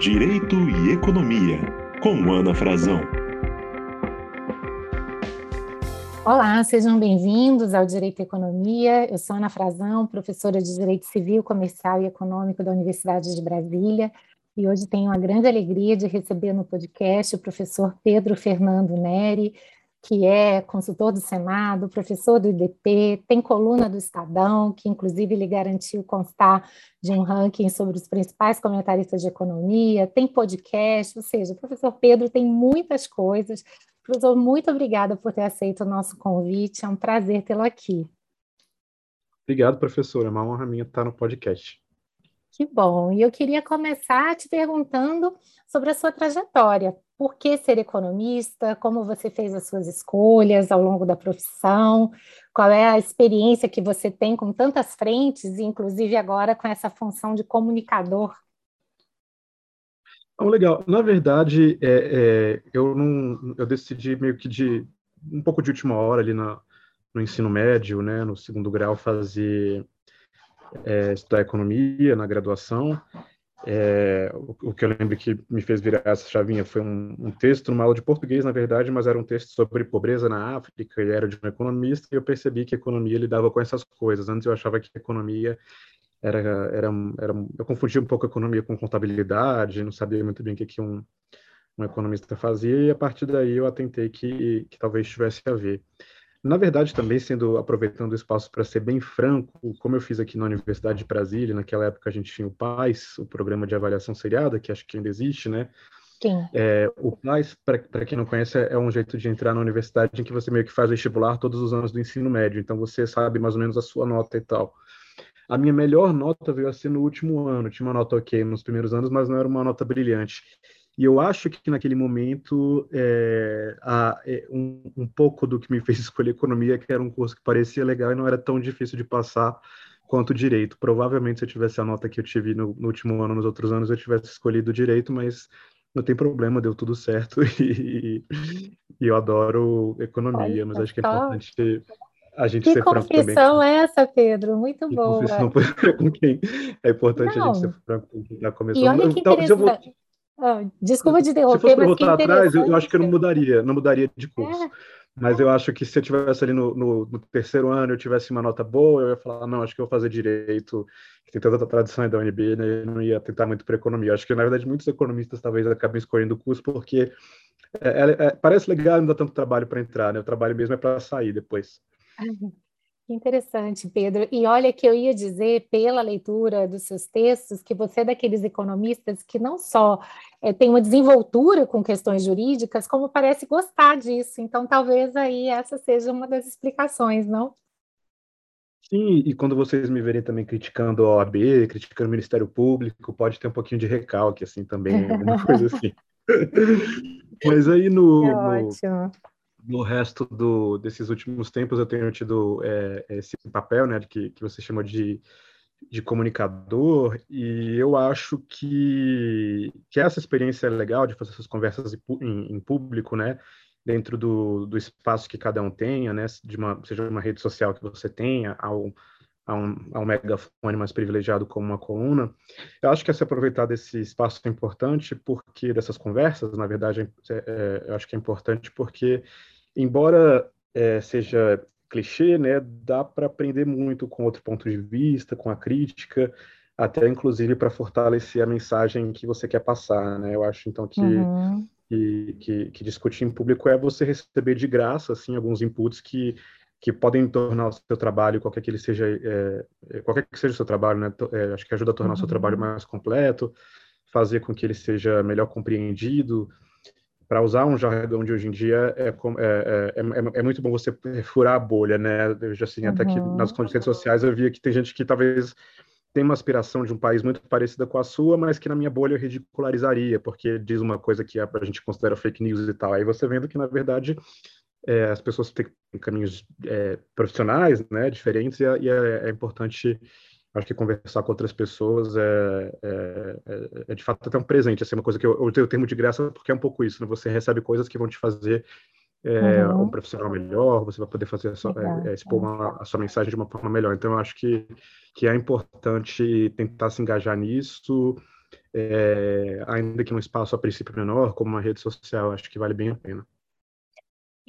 Direito e Economia, com Ana Frazão. Olá, sejam bem-vindos ao Direito e Economia. Eu sou Ana Frazão, professora de Direito Civil, Comercial e Econômico da Universidade de Brasília, e hoje tenho a grande alegria de receber no podcast o professor Pedro Fernando Neri, que é consultor do Senado, professor do IDP, tem coluna do Estadão, que inclusive lhe garantiu constar de um ranking sobre os principais comentaristas de economia, tem podcast, ou seja, o professor Pedro tem muitas coisas. Professor, muito obrigada por ter aceito o nosso convite, é um prazer tê-lo aqui. Obrigado, professora, é uma honra minha estar no podcast. Que bom. E eu queria começar te perguntando sobre a sua trajetória. Por que ser economista? Como você fez as suas escolhas ao longo da profissão? Qual é a experiência que você tem com tantas frentes, inclusive agora com essa função de comunicador? Legal. Na verdade, é, é, eu não, eu decidi meio que de um pouco de última hora ali na, no ensino médio, né, no segundo grau, fazer é, estudar economia na graduação. É, o, o, que eu lembro que me fez virar essa chavinha foi um, um, texto numa aula de português, na verdade, mas era um texto sobre pobreza na África e era de um economista, e eu percebi que a economia lidava com essas coisas. Antes eu achava que a economia era, era, era eu confundia um pouco a economia com contabilidade, não sabia muito bem o que, que um, um economista fazia, e a partir daí eu atentei que, que talvez tivesse a ver. Na verdade, também sendo aproveitando o espaço para ser bem franco, como eu fiz aqui na Universidade de Brasília, naquela época a gente tinha o PAIS, o programa de avaliação seriada, que acho que ainda existe, né? Sim. É, o PAIS, para quem não conhece, é um jeito de entrar na universidade em que você meio que faz vestibular todos os anos do ensino médio, então você sabe mais ou menos a sua nota e tal. A minha melhor nota veio a ser no último ano, tinha uma nota ok nos primeiros anos, mas não era uma nota brilhante. E eu acho que naquele momento, é, a, é, um, um, pouco do que me fez escolher economia, que era um curso que parecia legal e não era tão difícil de passar quanto direito. Provavelmente, se eu tivesse a nota que eu tive no, no último ano, nos outros anos, eu tivesse escolhido direito, mas não tem problema, deu tudo certo e, e eu adoro economia, mas acho que é importante a gente que ser franco também. Que confissão é essa, Pedro? Muito que boa. Confissão com quem é importante não. a gente ser franco com quem está começando. E olha que então, interessante. Ah, desculpa te interromper, Se fosse voltar atrás, eu acho que eu não mudaria, não mudaria de curso. É. Mas eu acho que se eu tivesse ali no, no, no, terceiro ano, eu tivesse uma nota boa, eu ia falar, não, acho que eu vou fazer direito, que tem toda a tradição da UNB, né? Eu não ia tentar muito para economia. Acho que, na verdade, muitos economistas talvez acabem escolhendo o curso porque é, é, é parece legal, não dá tanto trabalho para entrar, né? O trabalho mesmo é para sair depois. Uhum. Interessante, Pedro. E olha que eu ia dizer, pela leitura dos seus textos, que você é daqueles economistas que não só é, tem uma desenvoltura com questões jurídicas, como parece gostar disso. Então, talvez aí essa seja uma das explicações, não? Sim, e quando vocês me verem também criticando a OAB, criticando o Ministério Público, pode ter um pouquinho de recalque, assim, também, alguma coisa assim. Mas aí no, é no, no resto do, desses últimos tempos eu tenho tido é, esse papel, né, que, que você chama de, de comunicador, e eu acho que, que essa experiência é legal de fazer essas conversas em, em público, né, dentro do, do espaço que cada um tenha, né, de uma, seja uma rede social que você tenha, ao, a um, a um megafone mais privilegiado como uma coluna. Eu acho que é se aproveitar desse espaço é importante, porque dessas conversas, na verdade, é, é, eu acho que é importante porque, embora é, seja clichê, né, dá para aprender muito com outro ponto de vista, com a crítica, até inclusive para fortalecer a mensagem que você quer passar, né? Eu acho então que, uhum. que, que, que discutir em público é você receber de graça assim alguns inputs que que podem tornar o seu trabalho, qualquer que ele seja, é, é, qualquer que seja o seu trabalho, né? É, acho que ajuda a tornar uhum. o seu trabalho uhum. mais completo, fazer com que ele seja melhor compreendido. Para usar um jargão de hoje em dia, é, é, é, é, muito bom você furar a bolha, né? Eu já assim, uhum. até que nas redes sociais eu via que tem gente que talvez tem uma aspiração de um país muito parecida com a sua, mas que na minha bolha eu ridicularizaria, porque diz uma coisa que a gente considera fake news e tal. Aí você vendo que, na verdade, é, as pessoas têm caminhos é, profissionais, né, diferentes, e, é, e é, é, importante, acho que conversar com outras pessoas é, é, é, de fato até um presente, assim, uma coisa que eu, eu usei o termo de graça porque é um pouco isso, né, você recebe coisas que vão te fazer uhum. um profissional melhor, você vai poder fazer a sua, expor uma, a sua mensagem de uma forma melhor, então eu acho que, que é importante tentar se engajar nisso, ainda que num espaço a princípio menor, como uma rede social, acho que vale bem a pena.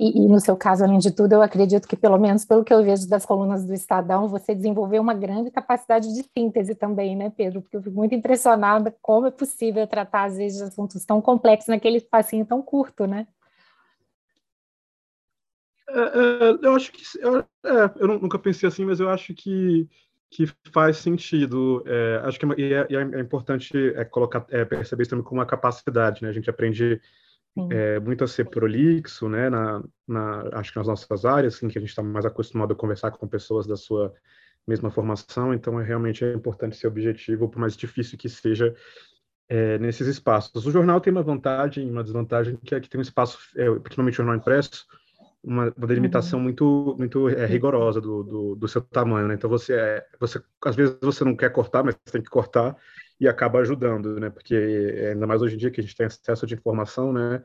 E, e, no seu caso, além de tudo, eu acredito que, pelo menos pelo que eu vejo das colunas do Estadão, você desenvolveu uma grande capacidade de síntese também, né, Pedro? Porque eu fico muito impressionada como é possível tratar, às vezes, assuntos tão complexos naquele espacinho tão curto, né? É, é, eu acho que. Eu, é, eu nunca pensei assim, mas eu acho que, que faz sentido. É, acho que é, é, importante colocar, perceber isso também como uma capacidade, né? A gente aprende é, muito a ser prolixo, né, na, na, acho que nas nossas áreas, assim, que a gente está mais acostumado a conversar com pessoas da sua mesma formação, então é realmente é importante ser objetivo, por mais difícil que seja é, nesses espaços. O jornal tem uma vantagem e uma desvantagem, que é que tem um espaço, é, principalmente o jornal impresso, uma, uma delimitação uhum. muito muito é, rigorosa do, do, do, seu tamanho, né? Então você é, você às vezes você não quer cortar, mas tem que cortar e acaba ajudando, né? Porque ainda mais hoje em dia que a gente tem acesso de informação, né?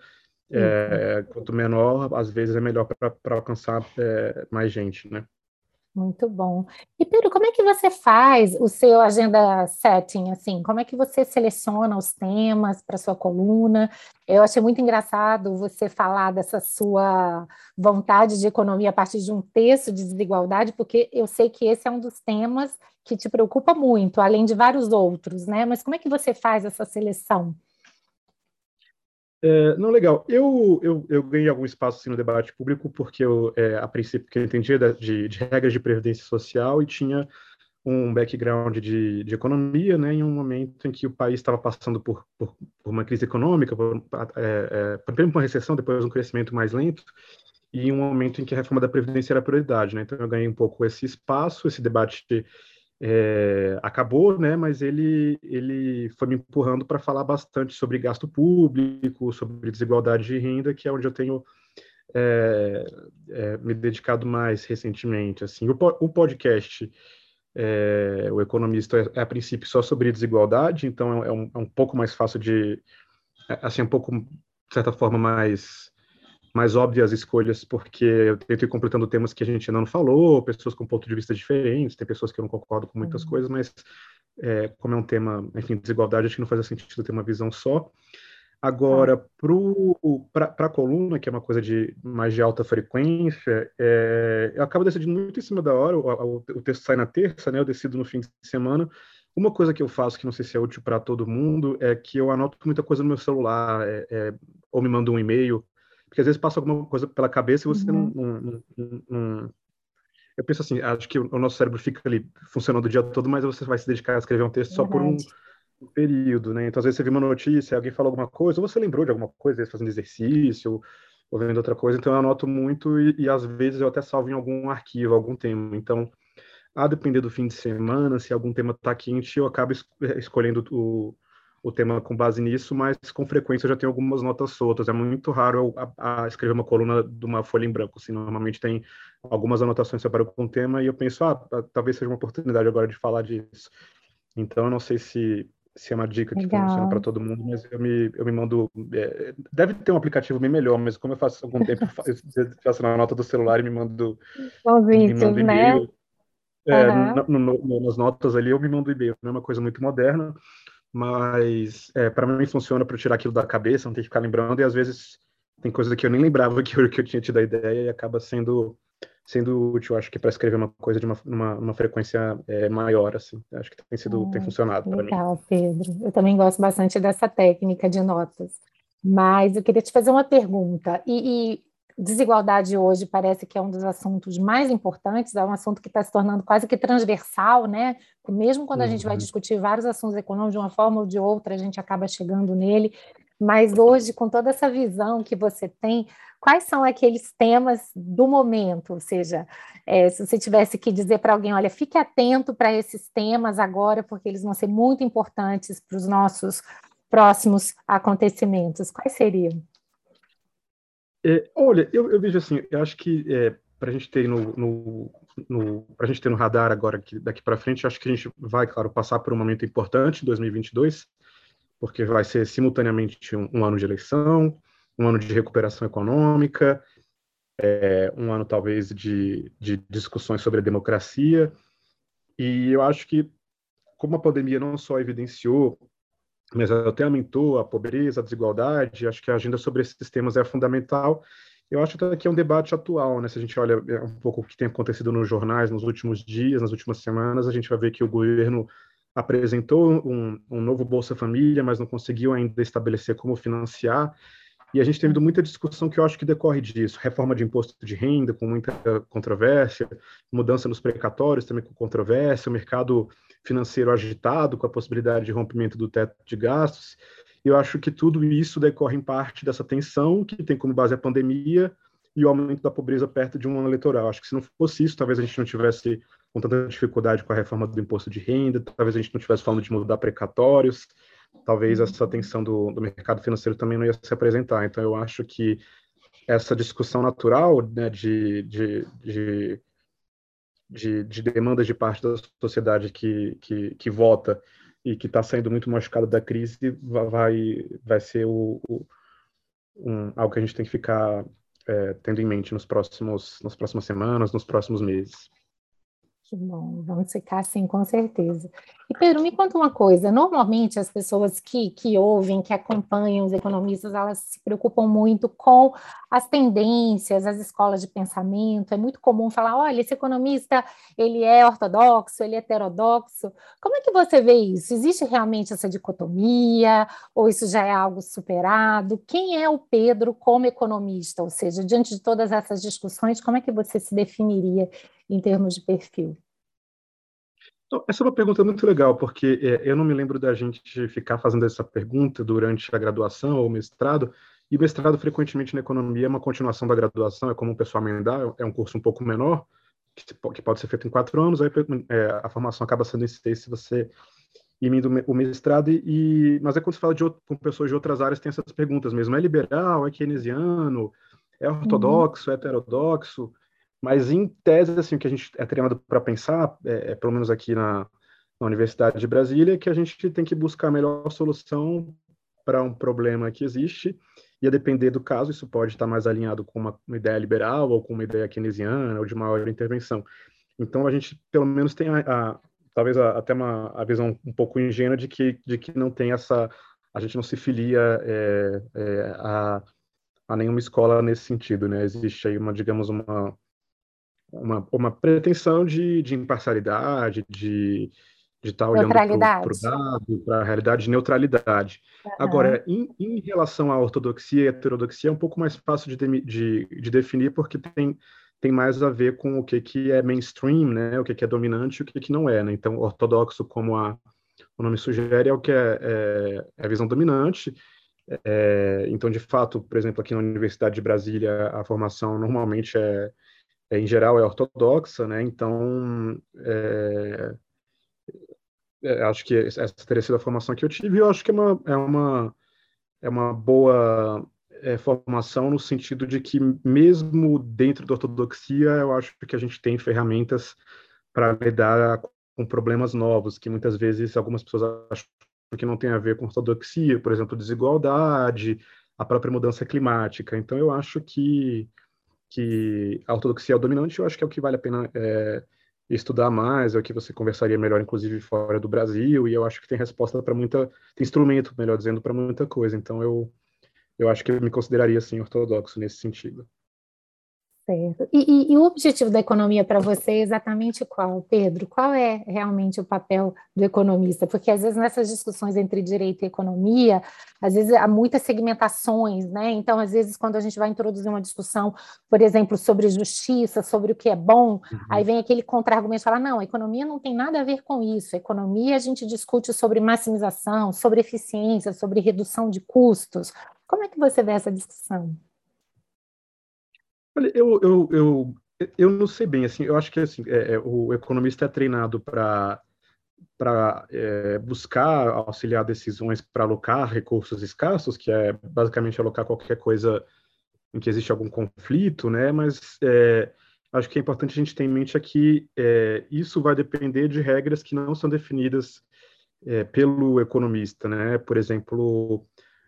É, quanto menor, às vezes é melhor para alcançar é, mais gente, né? Muito bom. E Pedro, como é que você faz o seu agenda setting, assim? Como é que você seleciona os temas para sua coluna? Eu achei muito engraçado você falar dessa sua vontade de economia a partir de um texto de desigualdade, porque eu sei que esse é um dos temas que te preocupa muito, além de vários outros, né? Mas como é que você faz essa seleção? É, não, legal. Eu, eu, eu ganhei algum espaço assim, no debate público porque eu, é, a princípio, que eu entendia de, de, regras de previdência social e tinha um background de, de economia, né, em um momento em que o país estava passando por, por, por, uma crise econômica, por, é, é, primeiro uma recessão, depois um crescimento mais lento, e um momento em que a reforma da Previdência era prioridade. Né? Então, eu ganhei um pouco esse espaço, esse debate é, acabou, né, mas ele, ele foi me empurrando para falar bastante sobre gasto público, sobre desigualdade de renda, que é onde eu tenho é, é, me dedicado mais recentemente. Assim, o, o podcast, é, o Economista, é, é, a princípio só sobre desigualdade, então é, um, é um pouco mais fácil de, assim, um pouco, de certa forma, mais mais óbvias escolhas, porque eu tento ir completando temas que a gente ainda não falou, pessoas com ponto de vista diferentes, tem pessoas que eu não concordo com muitas uhum. coisas, mas é, como é um tema, enfim, desigualdade, acho que não faz sentido ter uma visão só. Agora, para a coluna, que é uma coisa de mais de alta frequência, é, eu acabo decidindo muito em cima da hora, o, o, o, texto sai na terça, né, eu decido no fim de semana. Uma coisa que eu faço, que não sei se é útil para todo mundo, é que eu anoto muita coisa no meu celular, é, é, ou me mando um e-mail, porque às vezes passa alguma coisa pela cabeça e você uhum. não, não, não, não, Eu penso assim, acho que o nosso cérebro fica ali funcionando o dia todo, mas você vai se dedicar a escrever um texto só por um, um, período, né? Então, às vezes você viu uma notícia, alguém falou alguma coisa, ou você lembrou de alguma coisa, às vezes fazendo exercício, ou, ou vendo outra coisa, então eu anoto muito e, e às vezes eu até salvo em algum arquivo, algum tema. Então, a depender do fim de semana, se algum tema está quente, eu acabo es escolhendo o o tema com base nisso, mas com frequência eu já tenho algumas notas soltas. É muito raro eu a, a escrever uma coluna de uma folha em branco. Assim, normalmente tem algumas anotações separadas com o tema e eu penso, ah, talvez seja uma oportunidade agora de falar disso. Então, eu não sei se, se é uma dica que Legal. funciona para todo mundo, mas eu me, eu me mando. É, deve ter um aplicativo bem melhor, mas como eu faço algum tempo, eu faço na nota do celular e me mando. me mando. Né? É, uhum. no, no, nas notas ali eu me mando e-mail, é uma coisa muito moderna mas é, para mim funciona para tirar aquilo da cabeça, não ter que ficar lembrando, e às vezes tem coisa que eu nem lembrava que eu, que eu tinha tido a ideia e acaba sendo sendo útil, acho que para escrever uma coisa de uma, uma, uma frequência é, maior, assim, acho que tem sido, tem funcionado para mim. Legal, Pedro, eu também gosto bastante dessa técnica de notas, mas eu queria te fazer uma pergunta, e, e desigualdade hoje parece que é um dos assuntos mais importantes, é um assunto que está se tornando quase que transversal, né? Mesmo quando a gente vai uhum. discutir vários assuntos econômicos de uma forma ou de outra, a gente acaba chegando nele. Mas hoje, com toda essa visão que você tem, quais são aqueles temas do momento? Ou seja, é, se você tivesse que dizer para alguém, olha, fique atento para esses temas agora, porque eles vão ser muito importantes para os nossos próximos acontecimentos, quais seriam? É, olha, eu, eu, vejo assim, eu acho que é, para a gente ter no, no, no para gente ter no radar agora que daqui para frente, acho que a gente vai, claro, passar por um momento importante, 2022, porque vai ser simultaneamente um, um ano de eleição, um ano de recuperação econômica, é, um ano talvez de, de discussões sobre a democracia, e eu acho que como a pandemia não só evidenciou mas até aumentou a pobreza, a desigualdade. Acho que a agenda sobre esses temas é fundamental. Eu acho que é um debate atual, né? Se a gente olha é, um pouco o que tem acontecido nos jornais nos últimos dias, nas últimas semanas, a gente vai ver que o governo apresentou um, um novo Bolsa Família, mas não conseguiu ainda estabelecer como financiar. E a gente tem tido muita discussão que eu acho que decorre disso. Reforma de imposto de renda, com muita controvérsia, mudança nos precatórios, também com controvérsia, o mercado financeiro agitado, com a possibilidade de rompimento do teto de gastos. E eu acho que tudo isso decorre em parte dessa tensão, que tem como base a pandemia e o aumento da pobreza perto de um ano eleitoral. Acho que se não fosse isso, talvez a gente não tivesse com tanta dificuldade com a reforma do imposto de renda, talvez a gente não estivesse falando de mudar precatórios, talvez essa tensão do, do mercado financeiro também não ia se apresentar. Então, eu acho que essa discussão natural né, de, de, de, de, de demandas de parte da sociedade que, que, que vota e que está saindo muito machucado da crise vai, vai ser o, o um, algo que a gente tem que ficar é, tendo em mente nos próximos, nas próximas semanas, nos próximos meses. Que bom, vamos ficar assim, com certeza. E Pedro, me conta uma coisa: normalmente as pessoas que, que ouvem, que acompanham os economistas, elas se preocupam muito com as tendências, as escolas de pensamento. É muito comum falar: olha, esse economista ele é ortodoxo, ele é heterodoxo. Como é que você vê isso? Existe realmente essa dicotomia? Ou isso já é algo superado? Quem é o Pedro como economista? Ou seja, diante de todas essas discussões, como é que você se definiria em termos de perfil? Então, essa é uma pergunta muito legal, porque é, eu não me lembro da gente ficar fazendo essa pergunta durante a graduação ou mestrado, e mestrado, frequentemente, na economia é uma continuação da graduação, é como o pessoal emendar, é um curso um pouco menor, que pode ser feito em quatro anos, aí é, a formação acaba sendo em seis se você emenda o mestrado, e, mas é quando você fala de outro, com pessoas de outras áreas, tem essas perguntas mesmo, é liberal, é keynesiano, é ortodoxo, uhum. é heterodoxo, mas, em tese, assim, o que a gente é treinado para pensar, é, é, pelo menos aqui na, na Universidade de Brasília, é que a gente tem que buscar a melhor solução para um problema que existe, e a depender do caso, isso pode estar mais alinhado com uma, uma ideia liberal, ou com uma ideia keynesiana, ou de maior intervenção. Então, a gente, pelo menos, tem a, a talvez a, até uma a visão um pouco ingênua de que, de que não tem essa... A gente não se filia é, é, a, a nenhuma escola nesse sentido, né? Existe aí uma, digamos, uma uma, uma pretensão de, de imparcialidade, de de estar olhando para o dado, para a realidade de neutralidade. Uhum. Agora, em, em, relação à ortodoxia e heterodoxia, é um pouco mais fácil de, de, de, definir, porque tem, tem mais a ver com o que, que é mainstream, né? o que, que é dominante e o que, que não é. Né? Então, ortodoxo, como a, o nome sugere, é o que é, é, é a visão dominante. É, então, de fato, por exemplo, aqui na Universidade de Brasília, a formação normalmente é é, em geral, é ortodoxa, né? Então, é, é, acho que essa teria sido a formação que eu tive. Eu acho que é uma, é uma, é uma boa é, formação no sentido de que, mesmo dentro da ortodoxia, eu acho que a gente tem ferramentas para lidar com problemas novos, que muitas vezes algumas pessoas acham que não tem a ver com ortodoxia, por exemplo, desigualdade, a própria mudança climática. Então, eu acho que que a ortodoxia é o dominante, eu acho que é o que vale a pena é, estudar mais, é o que você conversaria melhor, inclusive fora do Brasil, e eu acho que tem resposta para muita, tem instrumento, melhor dizendo, para muita coisa. Então eu, eu acho que eu me consideraria assim ortodoxo nesse sentido. Certo. E, e, e, o objetivo da economia para você é exatamente qual, Pedro? Qual é realmente o papel do economista? Porque às vezes nessas discussões entre direito e economia, às vezes há muitas segmentações, né? Então, às vezes, quando a gente vai introduzir uma discussão, por exemplo, sobre justiça, sobre o que é bom, uhum. aí vem aquele contra-argumento e fala: não, a economia não tem nada a ver com isso. A economia a gente discute sobre maximização, sobre eficiência, sobre redução de custos. Como é que você vê essa discussão? Olha, eu, eu, eu, eu não sei bem, assim, eu acho que assim, é, é o economista é treinado para para é, buscar auxiliar decisões para alocar recursos escassos, que é basicamente alocar qualquer coisa em que existe algum conflito, né? Mas é, acho que é importante a gente ter em mente aqui é, isso vai depender de regras que não são definidas é, pelo economista, né? Por exemplo,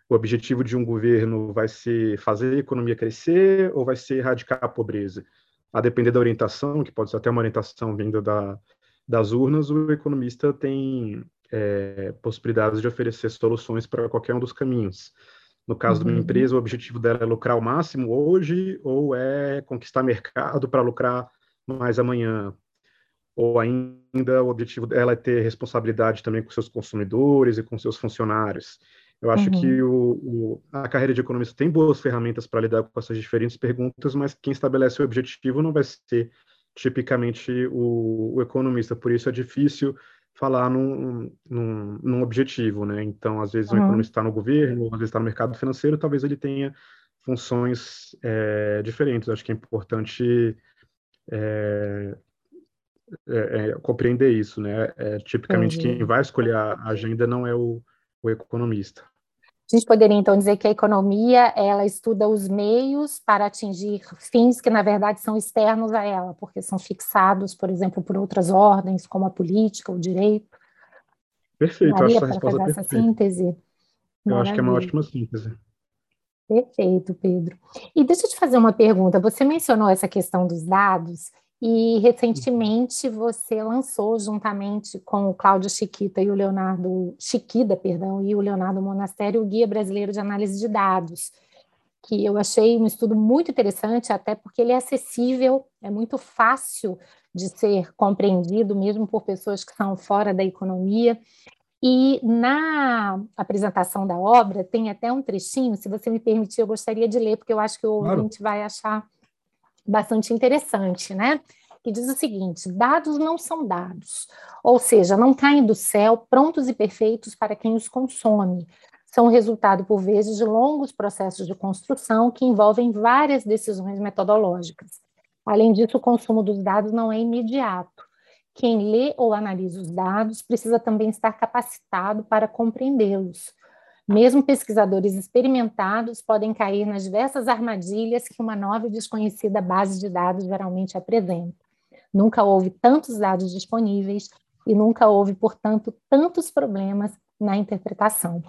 o objetivo de um governo vai ser fazer a economia crescer ou vai ser erradicar a pobreza? A depender da orientação, que pode ser até uma orientação vinda da, das urnas, o economista tem, é, possibilidades de oferecer soluções para qualquer um dos caminhos. No caso uhum. de uma uhum. empresa, o objetivo dela é lucrar o máximo hoje ou é conquistar mercado para lucrar mais amanhã? Ou ainda o objetivo dela é ter responsabilidade também com seus consumidores e com seus funcionários? Eu acho uhum. que o, o, a carreira de economista tem boas ferramentas para lidar com essas diferentes perguntas, mas quem estabelece o objetivo não vai ser tipicamente o, o economista. Por isso é difícil falar num, num, num objetivo, né? Então, às vezes, uhum. um economista está no governo, às vezes está no mercado financeiro, talvez ele tenha funções é, diferentes. Acho que é importante é, é, é compreender isso, né? É, tipicamente, uhum. quem vai escolher a agenda não é o, o economista. A gente poderia então dizer que a economia ela estuda os meios para atingir fins que na verdade são externos a ela, porque são fixados, por exemplo, por outras ordens, como a política, o direito. Perfeito, Maria, acho essa fazer perfeita. essa síntese. Eu Maravilha. acho que é uma ótima síntese. Perfeito, Pedro. E deixa eu te fazer uma pergunta. Você mencionou essa questão dos dados e recentemente você lançou, juntamente com o Cláudio Chiquita e o Leonardo Chiquida, perdão, e o Leonardo Monastério, o Guia Brasileiro de Análise de Dados, que eu achei um estudo muito interessante, até porque ele é acessível, é muito fácil de ser compreendido, mesmo por pessoas que são fora da economia. E na apresentação da obra tem até um trechinho, se você me permitir, eu gostaria de ler, porque eu acho que o claro. ouvinte vai achar bastante interessante, né? Que diz o seguinte: dados não são dados, ou seja, não caem do céu prontos e perfeitos para quem os consome. São resultado, por vezes, de longos processos de construção que envolvem várias decisões metodológicas. Além disso, o consumo dos dados não é imediato. Quem lê ou analisa os dados precisa também estar capacitado para compreendê-los. Mesmo pesquisadores experimentados podem cair nas diversas armadilhas que uma nova e desconhecida base de dados geralmente apresenta. Nunca houve tantos dados disponíveis e nunca houve, portanto, tantos problemas na interpretação.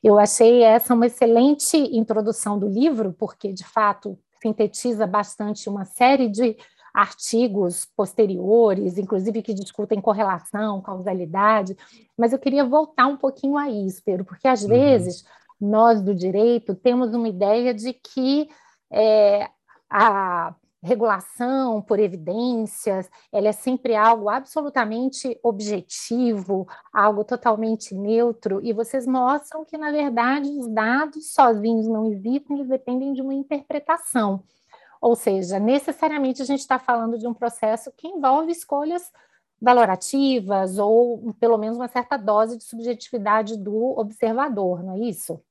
Eu achei essa uma excelente introdução do livro, porque, de fato, sintetiza bastante uma série de artigos posteriores, inclusive que discutem correlação, causalidade, mas eu queria voltar um pouquinho a isso, Pedro, porque às uhum. vezes nós do direito temos uma ideia de que é, a regulação por evidências, ela é sempre algo absolutamente objetivo, algo totalmente neutro, e vocês mostram que, na verdade, os dados sozinhos não existem, eles dependem de uma interpretação. Ou seja, necessariamente a gente está falando de um processo que envolve escolhas valorativas ou pelo menos uma certa dose de subjetividade do observador, não é isso?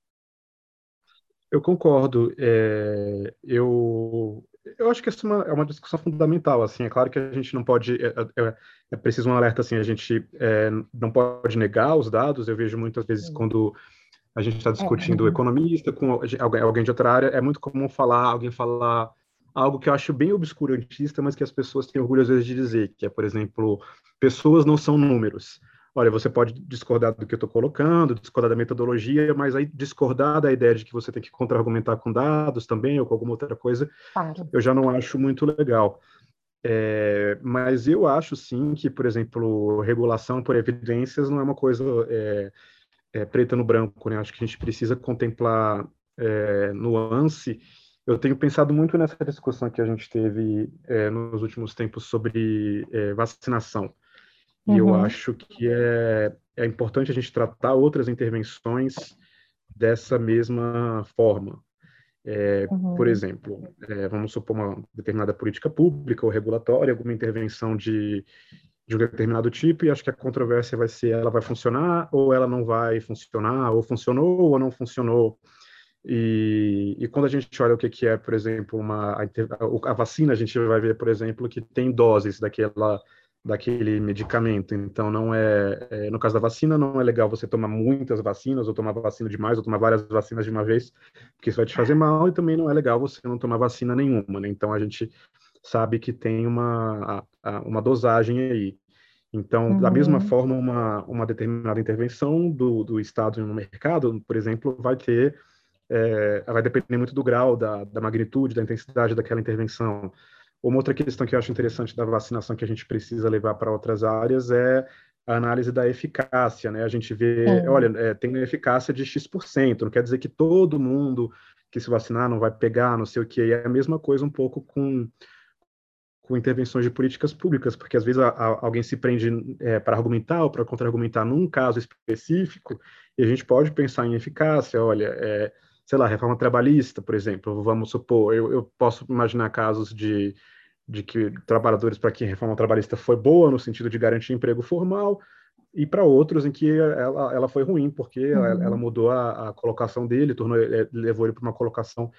Eu concordo. É, eu, eu acho que essa é uma, é uma, discussão fundamental. Assim, é claro que a gente não pode. É, é, é, é preciso um alerta. Assim, a gente é, não pode negar os dados. Eu vejo muitas vezes quando a gente está discutindo economista com alguém de outra área, é muito comum falar, alguém falar algo que eu acho bem obscurantista, mas que as pessoas têm orgulho às vezes de dizer, que é, por exemplo, pessoas não são números. Olha, você pode discordar do que eu estou colocando, discordar da metodologia, mas aí discordar da ideia de que você tem que contra-argumentar com dados também ou com alguma outra coisa, claro. eu já não acho muito legal. É, mas eu acho sim que, por exemplo, regulação por evidências não é uma coisa é, é, preta no branco, né? Acho que a gente precisa contemplar é, nuance eu tenho pensado muito nessa discussão que a gente teve é, nos últimos tempos sobre é, vacinação. E uhum. eu acho que é, é importante a gente tratar outras intervenções dessa mesma forma. É, uhum. Por exemplo, é, vamos supor uma determinada política pública ou regulatória, alguma intervenção de, de um determinado tipo, e acho que a controvérsia vai ser ela vai funcionar ou ela não vai funcionar, ou funcionou ou não funcionou. E, e, quando a gente olha o que, que é, por exemplo, uma, a, a, vacina, a gente vai ver, por exemplo, que tem doses daquela, daquele medicamento. Então, não é, é, no caso da vacina, não é legal você tomar muitas vacinas, ou tomar vacina demais, ou tomar várias vacinas de uma vez, porque isso vai te fazer mal, e também não é legal você não tomar vacina nenhuma. Né? Então, a gente sabe que tem uma, uma dosagem aí. Então, uhum. da mesma forma, uma, uma determinada intervenção do, do Estado no mercado, por exemplo, vai ter é, vai depender muito do grau, da, da magnitude, da intensidade daquela intervenção. Uma outra questão que eu acho interessante da vacinação que a gente precisa levar para outras áreas é a análise da eficácia, né? A gente vê, é. olha, é, tem uma eficácia de X%, não quer dizer que todo mundo que se vacinar não vai pegar, não sei o que. é a mesma coisa um pouco com, com intervenções de políticas públicas, porque às vezes a, a, alguém se prende é, para argumentar ou para contra-argumentar num caso específico, e a gente pode pensar em eficácia, olha, é, sei lá, reforma trabalhista, por exemplo, vamos supor, eu, eu posso imaginar casos de de que trabalhadores para quem a reforma trabalhista foi boa no sentido de garantir emprego formal e para outros em que ela, ela foi ruim porque uhum. ela, ela, mudou a, a, colocação dele, tornou, é, levou ele para uma colocação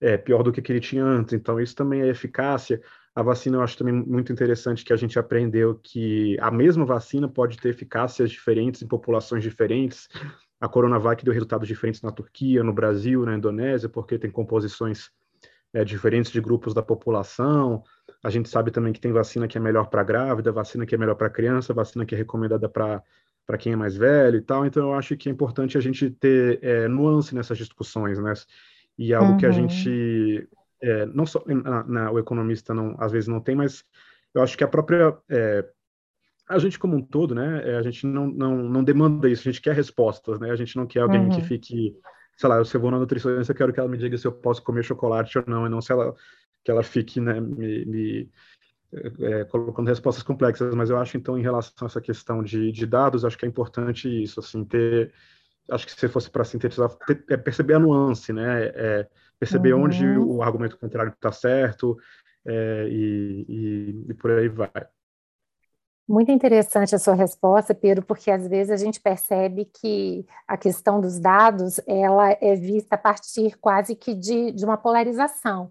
é, pior do que, que ele tinha antes. Então isso também é eficácia. A vacina eu acho também muito interessante que a gente aprendeu que a mesma vacina pode ter eficácias diferentes em populações diferentes. A Coronavac deu resultados diferentes na Turquia, no Brasil, na Indonésia, porque tem composições é, diferentes de grupos da população. A gente sabe também que tem vacina que é melhor para grávida, vacina que é melhor para criança, vacina que é recomendada para quem é mais velho e tal. Então, eu acho que é importante a gente ter é, nuance nessas discussões, né? E algo uhum. que a uhum. gente, é, não só na, na, o economista não, às vezes não tem, mas eu acho que a própria é, a gente como um todo, né? É, a gente não, não, não demanda isso, a gente quer respostas, né? A gente não quer alguém uhum. que fique sei lá, se eu vou na nutricionista, eu quero que ela me diga se eu posso comer chocolate ou não, e não se ela que ela fique né, me, me é, colocando respostas complexas. Mas eu acho então, em relação a essa questão de, de dados, acho que é importante isso, assim, ter, acho que se fosse para sintetizar, ter, é perceber a nuance, né, é, perceber uhum. onde o argumento contrário está certo é, e, e, e por aí vai. Muito interessante a sua resposta, Pedro, porque às vezes a gente percebe que a questão dos dados ela é vista a partir quase que de, de uma polarização.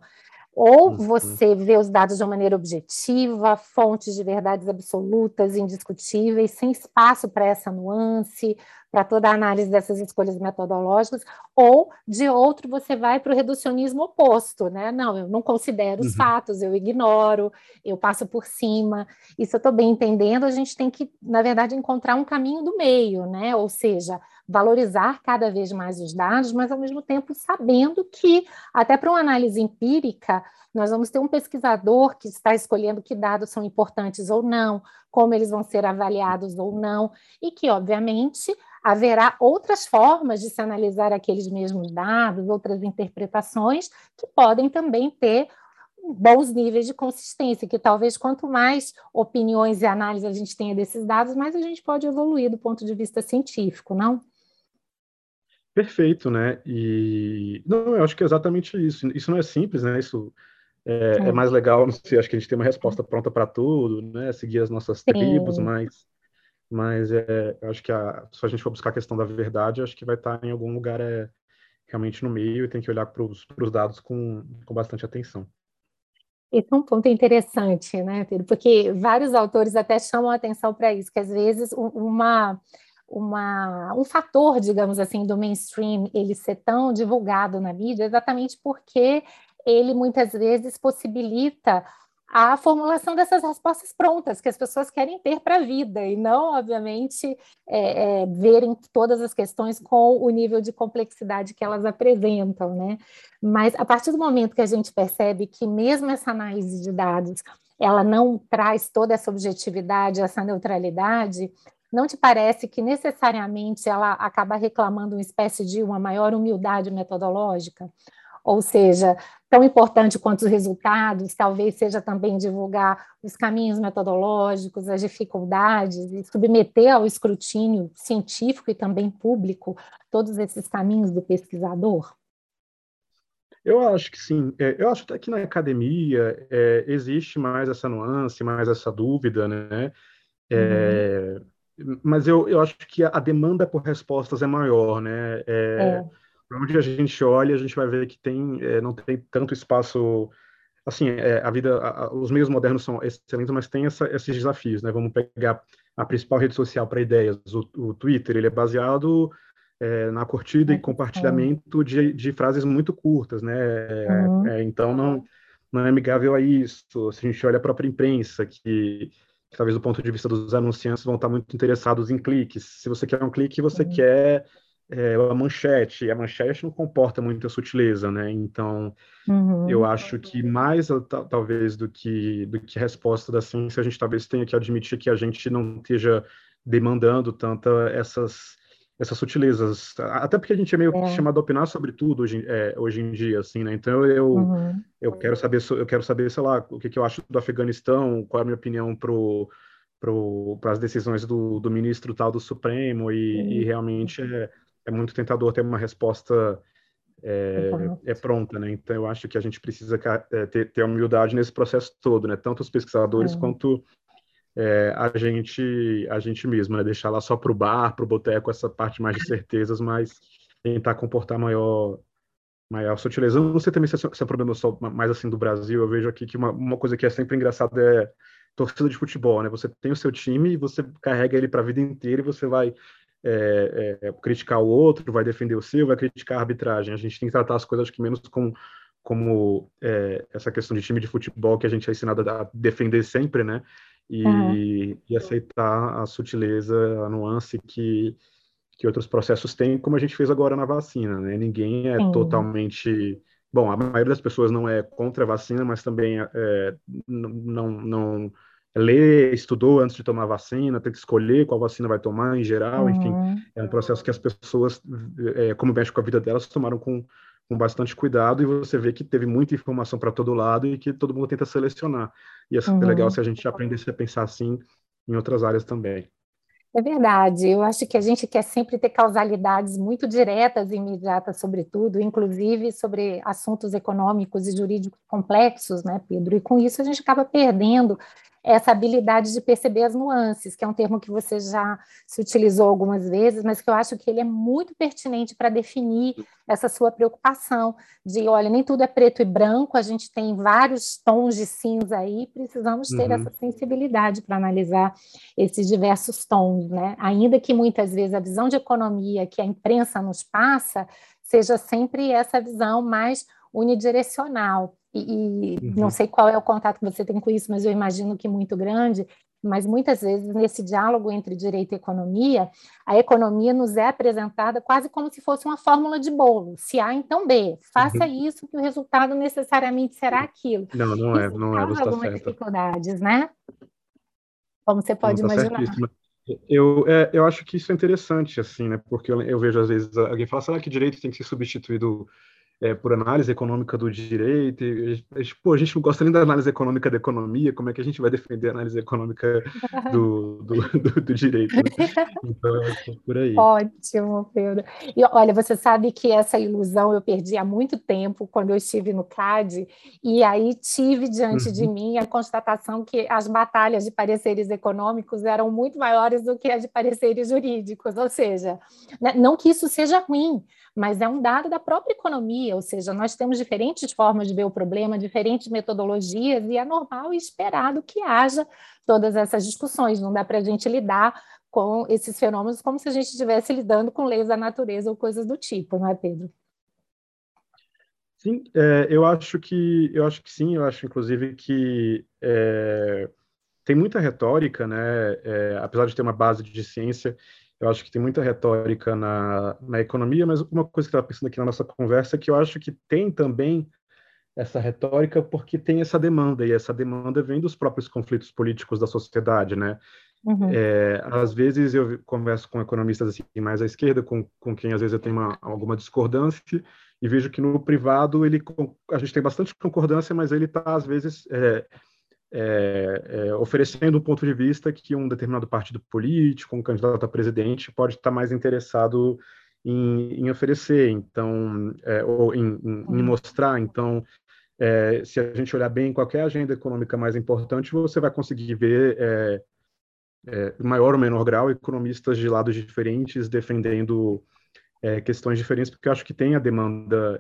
Ou uhum. você vê os dados de uma maneira objetiva, fontes de verdades absolutas, indiscutíveis, sem espaço para essa nuance, para toda a análise dessas escolhas metodológicas, ou de outro você vai para o reducionismo oposto, né? Não, eu não considero os uhum. fatos, eu ignoro, eu passo por cima. Isso eu estou bem entendendo, a gente tem que, na verdade, encontrar um caminho do meio, né? Ou seja, valorizar cada vez mais os dados, mas ao mesmo tempo sabendo que, até para uma análise empírica, nós vamos ter um pesquisador que está escolhendo que dados são importantes ou não, como eles vão ser avaliados ou não, e que, obviamente, haverá outras formas de se analisar aqueles mesmos dados, outras interpretações, que podem também ter bons níveis de consistência, que talvez quanto mais opiniões e análises a gente tenha desses dados, mais a gente pode evoluir do ponto de vista científico, não? Perfeito, né? E não, eu acho que é exatamente isso. Isso não é simples, né? Isso é, é. é mais legal, não sei, acho que a gente tem uma resposta pronta para tudo, né? Seguir as nossas Sim. tribos, mas, mas é, acho que a, se a gente for buscar a questão da verdade, acho que vai estar em algum lugar é, realmente no meio e tem que olhar para os dados com, com bastante atenção. Esse é um ponto interessante, né, Pedro? Porque vários autores até chamam a atenção para isso, que às vezes uma uma, um fator, digamos assim, do mainstream ele ser tão divulgado na mídia, exatamente porque ele muitas vezes possibilita a formulação dessas respostas prontas que as pessoas querem ter para a vida e não, obviamente, é, é, verem todas as questões com o nível de complexidade que elas apresentam, né? Mas a partir do momento que a gente percebe que mesmo essa análise de dados ela não traz toda essa objetividade, essa neutralidade, não te parece que necessariamente ela acaba reclamando uma espécie de uma maior humildade metodológica? Ou seja, tão importante quanto os resultados, talvez seja também divulgar os caminhos metodológicos, as dificuldades, e submeter ao escrutínio científico e também público todos esses caminhos do pesquisador? Eu acho que sim. É, eu acho até que na academia é, existe mais essa nuance, mais essa dúvida, né? É, uhum mas eu, eu acho que a demanda por respostas é maior, né? É, é. Onde a gente olha, a gente vai ver que tem, é, não tem tanto espaço. Assim, é, a vida, a, os meios modernos são excelentes, mas tem essa, esses desafios, né? Vamos pegar a principal rede social para ideias, o, o, Twitter, ele é baseado é, na curtida e compartilhamento de, de frases muito curtas, né? Uhum. É, então não não é amigável a isso. Se a gente olha a própria imprensa, que que talvez do ponto de vista dos anunciantes vão estar muito interessados em cliques. Se você quer um clique, você uhum. quer é, a manchete. A manchete não comporta muita sutileza, né? Então, uhum. eu acho que mais talvez do que do que resposta da ciência, a gente talvez tenha que admitir que a gente não esteja demandando tanta essas essas sutilezas, até porque a gente é meio é. chamado a opinar sobre tudo hoje, é, hoje em dia, assim, né? Então eu uhum. eu quero saber eu quero saber, sei lá, o que, que eu acho do Afeganistão, qual é a minha opinião pro para as decisões do, do ministro tal do Supremo e, e realmente é, é muito tentador ter uma resposta é, é, pronta, né? Então eu acho que a gente precisa é, ter, ter humildade nesse processo todo, né? Tanto os pesquisadores é. quanto é, a gente a gente mesmo, né? Deixar lá só para o bar, para o boteco, essa parte mais de certezas, mas tentar comportar maior maior sutileza. Eu não sei também se é, se é problema só mais assim do Brasil. Eu vejo aqui que uma, uma coisa que é sempre engraçada é torcida de futebol, né? Você tem o seu time e você carrega ele para a vida inteira e você vai é, é, criticar o outro, vai defender o seu, vai criticar a arbitragem. A gente tem que tratar as coisas que menos com como é, essa questão de time de futebol que a gente é ensinado a defender sempre, né? E, uhum. e aceitar a sutileza, a nuance que, que outros processos têm, como a gente fez agora na vacina, né? Ninguém é Sim. totalmente... Bom, a maioria das pessoas não é contra a vacina, mas também é, não, não lê, estudou antes de tomar a vacina, tem que escolher qual vacina vai tomar em geral, uhum. enfim, é um processo que as pessoas, é, como mexe com a vida delas, tomaram com, com bastante cuidado e você vê que teve muita informação para todo lado e que todo mundo tenta selecionar. E é uhum. legal se a gente aprendesse a pensar assim em outras áreas também. É verdade, eu acho que a gente quer sempre ter causalidades muito diretas e imediatas sobre tudo, inclusive sobre assuntos econômicos e jurídicos complexos, né, Pedro? E com isso a gente acaba perdendo essa habilidade de perceber as nuances, que é um termo que você já se utilizou algumas vezes, mas que eu acho que ele é muito pertinente para definir essa sua preocupação de, olha, nem tudo é preto e branco, a gente tem vários tons de cinza aí, precisamos ter uhum. essa sensibilidade para analisar esses diversos tons, né? Ainda que muitas vezes a visão de economia que a imprensa nos passa seja sempre essa visão mais unidirecional e, e uhum. não sei qual é o contato que você tem com isso, mas eu imagino que muito grande. Mas muitas vezes, nesse diálogo entre direito e economia, a economia nos é apresentada quase como se fosse uma fórmula de bolo. Se A, então B. Faça uhum. isso, que o resultado necessariamente será aquilo. Não, não é, não é. Você tá algumas certa. dificuldades, né? Como você pode tá imaginar. Eu, é, eu acho que isso é interessante, assim, né? Porque eu, eu vejo, às vezes, alguém fala, será que direito tem que ser substituído é, por análise econômica do direito. E, pô, a gente não gosta nem da análise econômica da economia, como é que a gente vai defender a análise econômica do, do, do, do direito? Né? Então, é por aí. Ótimo, Pedro. E olha, você sabe que essa ilusão eu perdi há muito tempo quando eu estive no CAD, e aí tive diante uhum. de mim a constatação que as batalhas de pareceres econômicos eram muito maiores do que as de pareceres jurídicos, ou seja, né, não que isso seja ruim, mas é um dado da própria economia, ou seja, nós temos diferentes formas de ver o problema, diferentes metodologias, e é normal e esperado que haja todas essas discussões. Não dá para a gente lidar com esses fenômenos como se a gente estivesse lidando com leis da natureza ou coisas do tipo, não é, Pedro? Sim, é, eu acho que eu acho que sim, eu acho inclusive que é, tem muita retórica, né? É, apesar de ter uma base de ciência, eu acho que tem muita retórica na, na economia, mas uma coisa que eu estava pensando aqui na nossa conversa é que eu acho que tem também essa retórica porque tem essa demanda, e essa demanda vem dos próprios conflitos políticos da sociedade, né? Uhum. É, às vezes eu converso com economistas assim, mais à esquerda, com, com quem às vezes eu tenho uma, alguma discordância, e vejo que no privado ele, a gente tem bastante concordância, mas ele está, às vezes, é, é, é, oferecendo um ponto de vista que um determinado partido político, um candidato a presidente, pode estar mais interessado em, em oferecer, então, é, ou em, em, em, mostrar. Então, é, se a gente olhar bem qualquer agenda econômica mais importante, você vai conseguir ver, é, é, maior ou menor grau, economistas de lados diferentes defendendo questões diferentes, porque eu acho que tem a demanda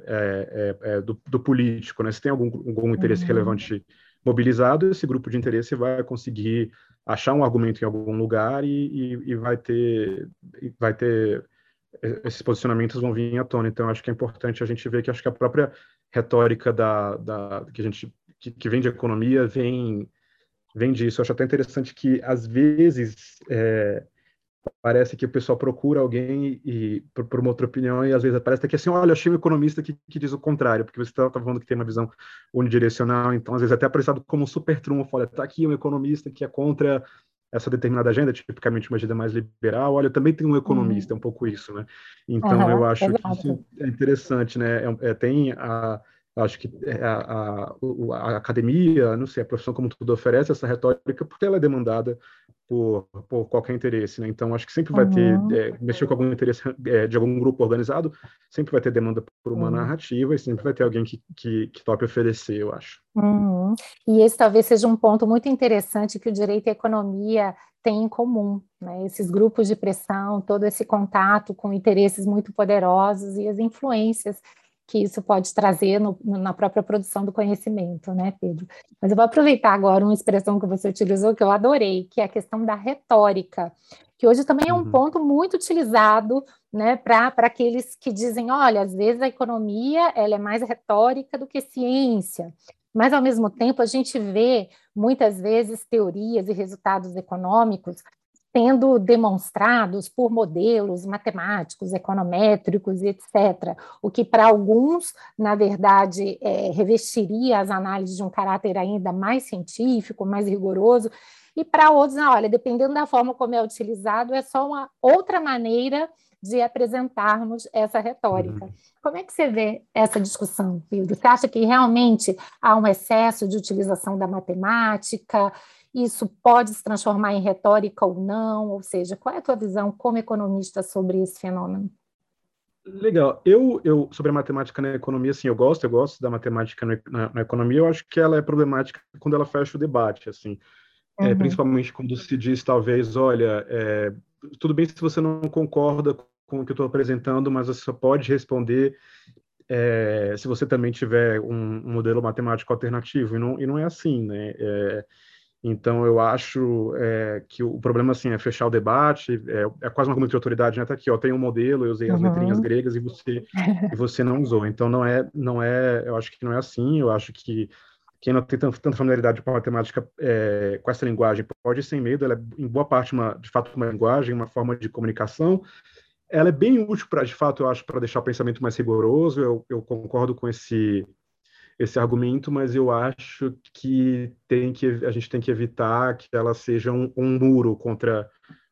do, do, político, né? Se tem algum, algum interesse uhum. relevante mobilizado, esse grupo de interesse vai conseguir achar um argumento em algum lugar e, e, e vai ter vai ter esses posicionamentos vão vir à tona. Então, acho que é importante a gente ver que acho que a própria retórica da, da que a gente que, que vem de economia vem vem disso. Eu acho até interessante que às vezes é, parece que o pessoal procura alguém e por, por, uma outra opinião e às vezes parece que assim, olha, achei um economista que, que diz o contrário, porque você está tá falando que tem uma visão unidirecional, então às vezes é até apresentado como um super trunfo, olha, está aqui um economista que é contra essa determinada agenda, tipicamente uma agenda mais liberal, olha, também tem um economista, uhum. é um pouco isso, né? Então, uhum, eu acho exato. que isso é interessante, né? É, é, tem a, acho que é, a, a, a, academia, não sei, a profissão como tudo oferece essa retórica porque ela é demandada por, por qualquer interesse, né? Então acho que sempre vai uhum. ter é, mexer com algum interesse é, de algum grupo organizado, sempre vai ter demanda por uma uhum. narrativa e sempre vai ter alguém que, que, que tope oferecer, eu acho. Uhum. E esse talvez seja um ponto muito interessante que o direito e a economia têm em comum, né? Esses grupos de pressão, todo esse contato com interesses muito poderosos e as influências que isso pode trazer no, na própria produção do conhecimento, né, Pedro? Mas eu vou aproveitar agora uma expressão que você utilizou que eu adorei, que é a questão da retórica, que hoje também é um uhum. ponto muito utilizado, né, para aqueles que dizem, olha, às vezes a economia ela é mais retórica do que ciência. Mas, ao mesmo tempo, a gente vê muitas vezes teorias e resultados econômicos sendo demonstrados por modelos matemáticos, econométricos, etc., o que para alguns, na verdade, é, revestiria as análises de um caráter ainda mais científico, mais rigoroso, e para outros, olha, dependendo da forma como é utilizado, é só uma outra maneira de apresentarmos essa retórica. Uhum. Como é que você vê essa discussão, Pedro? Você acha que realmente há um excesso de utilização da matemática? Isso pode se transformar em retórica ou não? Ou seja, qual é a tua visão como economista sobre esse fenômeno? Legal. Eu, eu sobre a matemática na economia, sim, eu gosto, eu gosto da matemática na, na economia. Eu acho que ela é problemática quando ela fecha o debate, assim, é, uhum. é, principalmente quando se diz, talvez, olha, é, tudo bem se você não concorda com o que eu estou apresentando, mas você só pode responder é, se você também tiver um, um, modelo matemático alternativo. E não, e não é assim, né? É, então, eu acho é, que o problema, assim, é fechar o debate, é, é quase uma argumento de autoridade, né? Tá aqui, ó, tem um modelo, eu usei as uhum. letrinhas gregas e você, e você não usou. Então, não é, não é, eu acho que não é assim, eu acho que quem não tem tanta familiaridade com a matemática, é, com essa linguagem, pode ir sem medo, ela é, em boa parte, uma, de fato, uma linguagem, uma forma de comunicação, ela é bem útil para, de fato, eu acho, para deixar o pensamento mais rigoroso, eu, eu concordo com esse esse argumento, mas eu acho que tem que a gente tem que evitar que ela seja um, um muro contra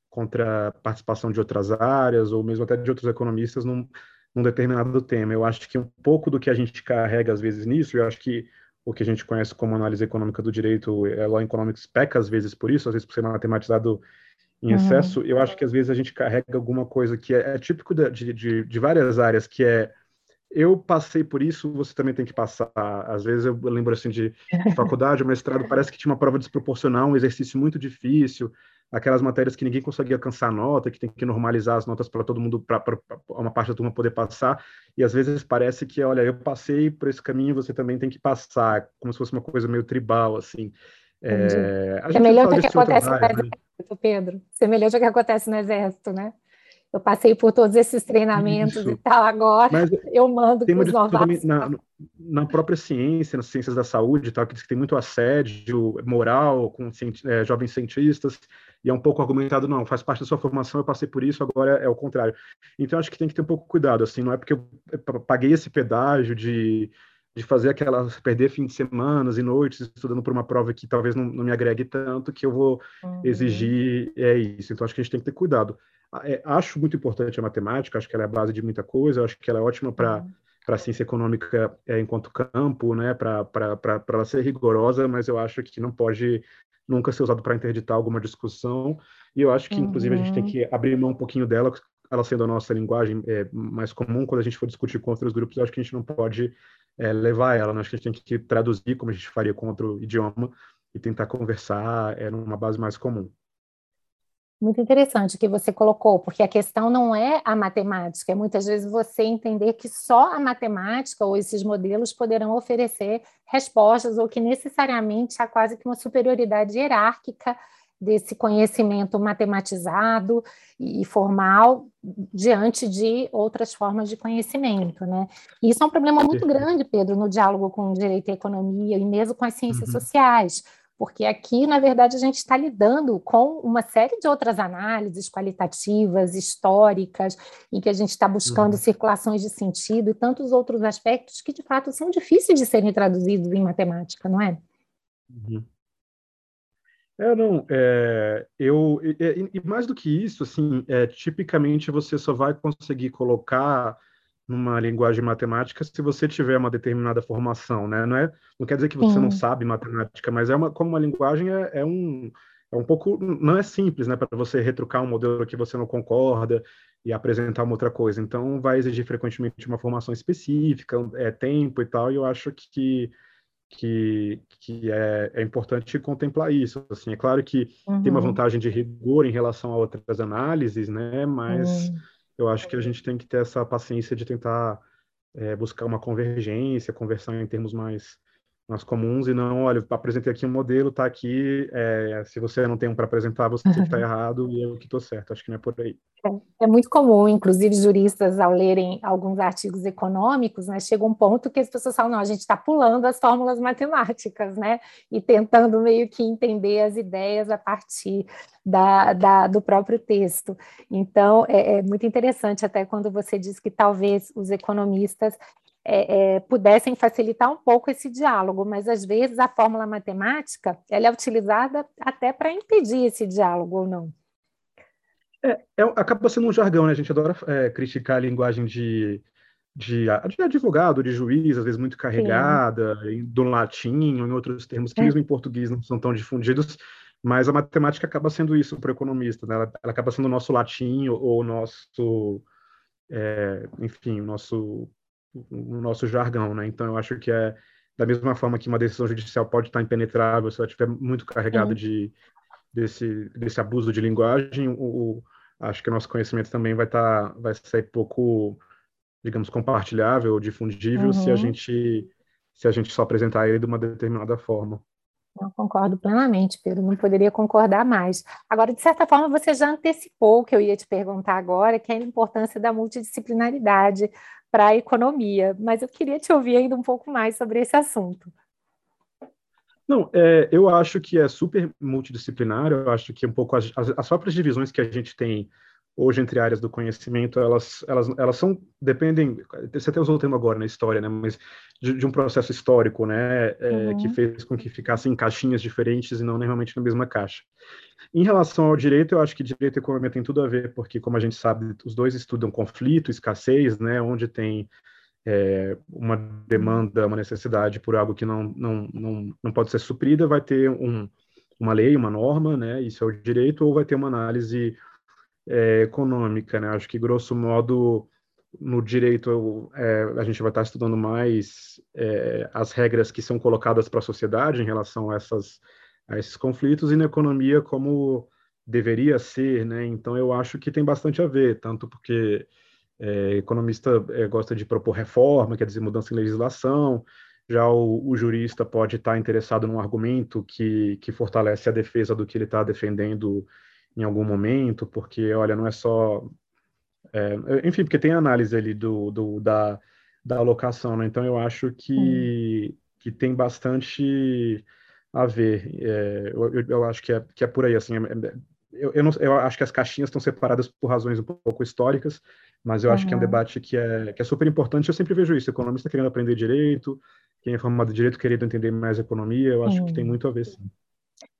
contra a participação de outras áreas ou mesmo até de outros economistas num, num determinado tema. Eu acho que um pouco do que a gente carrega às vezes nisso, eu acho que o que a gente conhece como análise econômica do direito, é, Law Economics peca às vezes por isso, às vezes por ser matematizado em uhum. excesso, eu acho que às vezes a gente carrega alguma coisa que é, é típico de, de, de várias áreas, que é eu passei por isso, você também tem que passar. Às vezes eu lembro assim de, de faculdade, mestrado, parece que tinha uma prova desproporcional, um exercício muito difícil, aquelas matérias que ninguém conseguia alcançar nota, que tem que normalizar as notas para todo mundo, para uma parte da turma poder passar. E às vezes parece que, olha, eu passei por esse caminho, você também tem que passar, como se fosse uma coisa meio tribal, assim. É, Semelhante ao que acontece no né? exército, Pedro. Semelhante ao que acontece no exército, né? Eu passei por todos esses treinamentos Isso. e tal, agora Mas eu mando para os novatos. Na, na, própria ciência, nas ciências da saúde, tal, que diz que tem muito assédio moral com é, jovens cientistas, e é um pouco argumentado, não, faz parte da sua formação, eu passei por isso, agora é, é o contrário. Então, acho que tem que ter um pouco cuidado, assim, não é porque eu paguei esse pedágio de, de fazer aquela, perder fim de semanas e noites estudando por uma prova que talvez não, não me agregue tanto, que eu vou uhum. exigir é isso. Então, acho que a gente tem que ter cuidado. É, acho muito importante a matemática, acho que ela é a base de muita coisa, acho que ela é ótima para uhum. para a ciência econômica é, enquanto campo, né, para ela ser rigorosa, mas eu acho que não pode nunca ser usado para interditar alguma discussão, e eu acho que, uhum. inclusive, a gente tem uhum. que abrir mão um pouquinho dela, ela sendo a nossa linguagem é, mais comum, quando a gente for discutir com outros grupos, eu acho que a gente não pode é, levar ela, né? acho que a gente tem que traduzir como a gente faria com outro idioma e tentar conversar é, numa base mais comum. Muito interessante o que você colocou, porque a questão não é a matemática, é muitas vezes você entender que só a matemática ou esses modelos poderão oferecer respostas ou que necessariamente há quase que uma superioridade hierárquica desse conhecimento matematizado e formal diante de outras formas de conhecimento, né? E isso é um problema muito grande, Pedro, no diálogo com o direito e economia e mesmo com as ciências uhum. sociais, porque aqui, na verdade, a gente está lidando com uma série de outras análises qualitativas, históricas, em que a gente está buscando uhum. circulações de sentido e tantos outros aspectos que, de fato, são difíceis de serem traduzidos em matemática, não é? Uhum. É, não, é, eu, e, e, mais do que isso, assim, é, tipicamente você só vai conseguir colocar numa linguagem matemática se você tiver uma determinada formação, né? Não, é, não quer dizer que você Sim. não sabe matemática, mas é uma, como uma linguagem é, é um, é um pouco, não é simples, né? Para você retrucar um modelo que você não concorda e apresentar uma outra coisa. Então, vai exigir frequentemente uma formação específica, é tempo e tal, e eu acho que que, que é, é, importante contemplar isso. Assim, é claro que uhum. tem uma uhum. vantagem de rigor em relação a outras análises, né? Mas uhum. eu acho que a gente tem que ter essa paciência de tentar é, buscar uma convergência, conversar em termos mais mais comuns e não, olha, apresentei aqui um modelo, tá aqui, é, se você não tem um para apresentar, você está errado e eu que estou certo. Acho que não é por aí. É, é, muito comum, inclusive juristas, ao lerem alguns artigos econômicos, né, chega um ponto que as pessoas falam, não, a gente está pulando as fórmulas matemáticas, né, e tentando meio que entender as ideias a partir da, da do próprio texto. Então, é, é muito interessante até quando você diz que talvez os economistas é, é, pudessem facilitar um pouco esse diálogo, mas às vezes a fórmula matemática ela é utilizada até para impedir esse diálogo ou não. É, é, acaba sendo um jargão, né? A gente adora é, criticar a linguagem de, de, de, advogado, de juiz, às vezes muito carregada, Sim. do latim, em outros termos que é. mesmo em português não são tão difundidos, mas a matemática acaba sendo isso para o economista, né? ela, ela, acaba sendo o nosso latim ou o nosso, enfim, o nosso no nosso jargão, né? Então eu acho que é da mesma forma que uma decisão judicial pode estar impenetrável se ela estiver muito carregada uhum. de desse desse abuso de linguagem, o, o, acho que o nosso conhecimento também vai estar vai ser pouco, digamos, compartilhável, difundível uhum. se a uhum. gente se a gente só apresentar ele de uma determinada forma. Eu concordo plenamente, Pedro, não poderia concordar mais. Agora, de certa forma, você já antecipou o que eu ia te perguntar agora, que é a importância da multidisciplinaridade para a economia, mas eu queria te ouvir ainda um pouco mais sobre esse assunto. Não, é, eu acho que é super multidisciplinar, eu acho que um pouco as, as, próprias divisões que a gente tem hoje entre áreas do conhecimento, elas, elas, elas são, dependem, você até usou o termo agora na história, né, mas de, de um processo histórico, né, é, uhum. que fez com que ficassem em caixinhas diferentes e não realmente na mesma caixa. Em relação ao direito, eu acho que direito e economia tem tudo a ver, porque, como a gente sabe, os dois estudam conflito, escassez, né, onde tem é, uma demanda, uma necessidade por algo que não, não, não, não pode ser suprida, vai ter um, uma lei, uma norma, né, isso é o direito, ou vai ter uma análise é, econômica, né? Acho que, grosso modo, no direito é, a gente vai estar estudando mais é, as regras que são colocadas para a sociedade em relação a, essas, a esses conflitos, e na economia como deveria ser, né? Então, eu acho que tem bastante a ver, tanto porque é, economista é, gosta de propor reforma, quer dizer, mudança em legislação, já o, o, jurista pode estar interessado num argumento que, que fortalece a defesa do que ele está defendendo em algum momento, porque, olha, não é só. É, enfim, porque tem análise ali do, do, da, da alocação, né? Então eu acho que, hum. que tem bastante a ver. É, eu, eu, acho que é, que é por aí, assim. É, é, eu, eu, não, eu acho que as caixinhas estão separadas por razões um pouco históricas, mas eu uhum. acho que é um debate que é, que é super importante. Eu sempre vejo isso: economista querendo aprender direito, quem é formado de direito querendo entender mais economia. Eu acho uhum. que tem muito a ver, sim.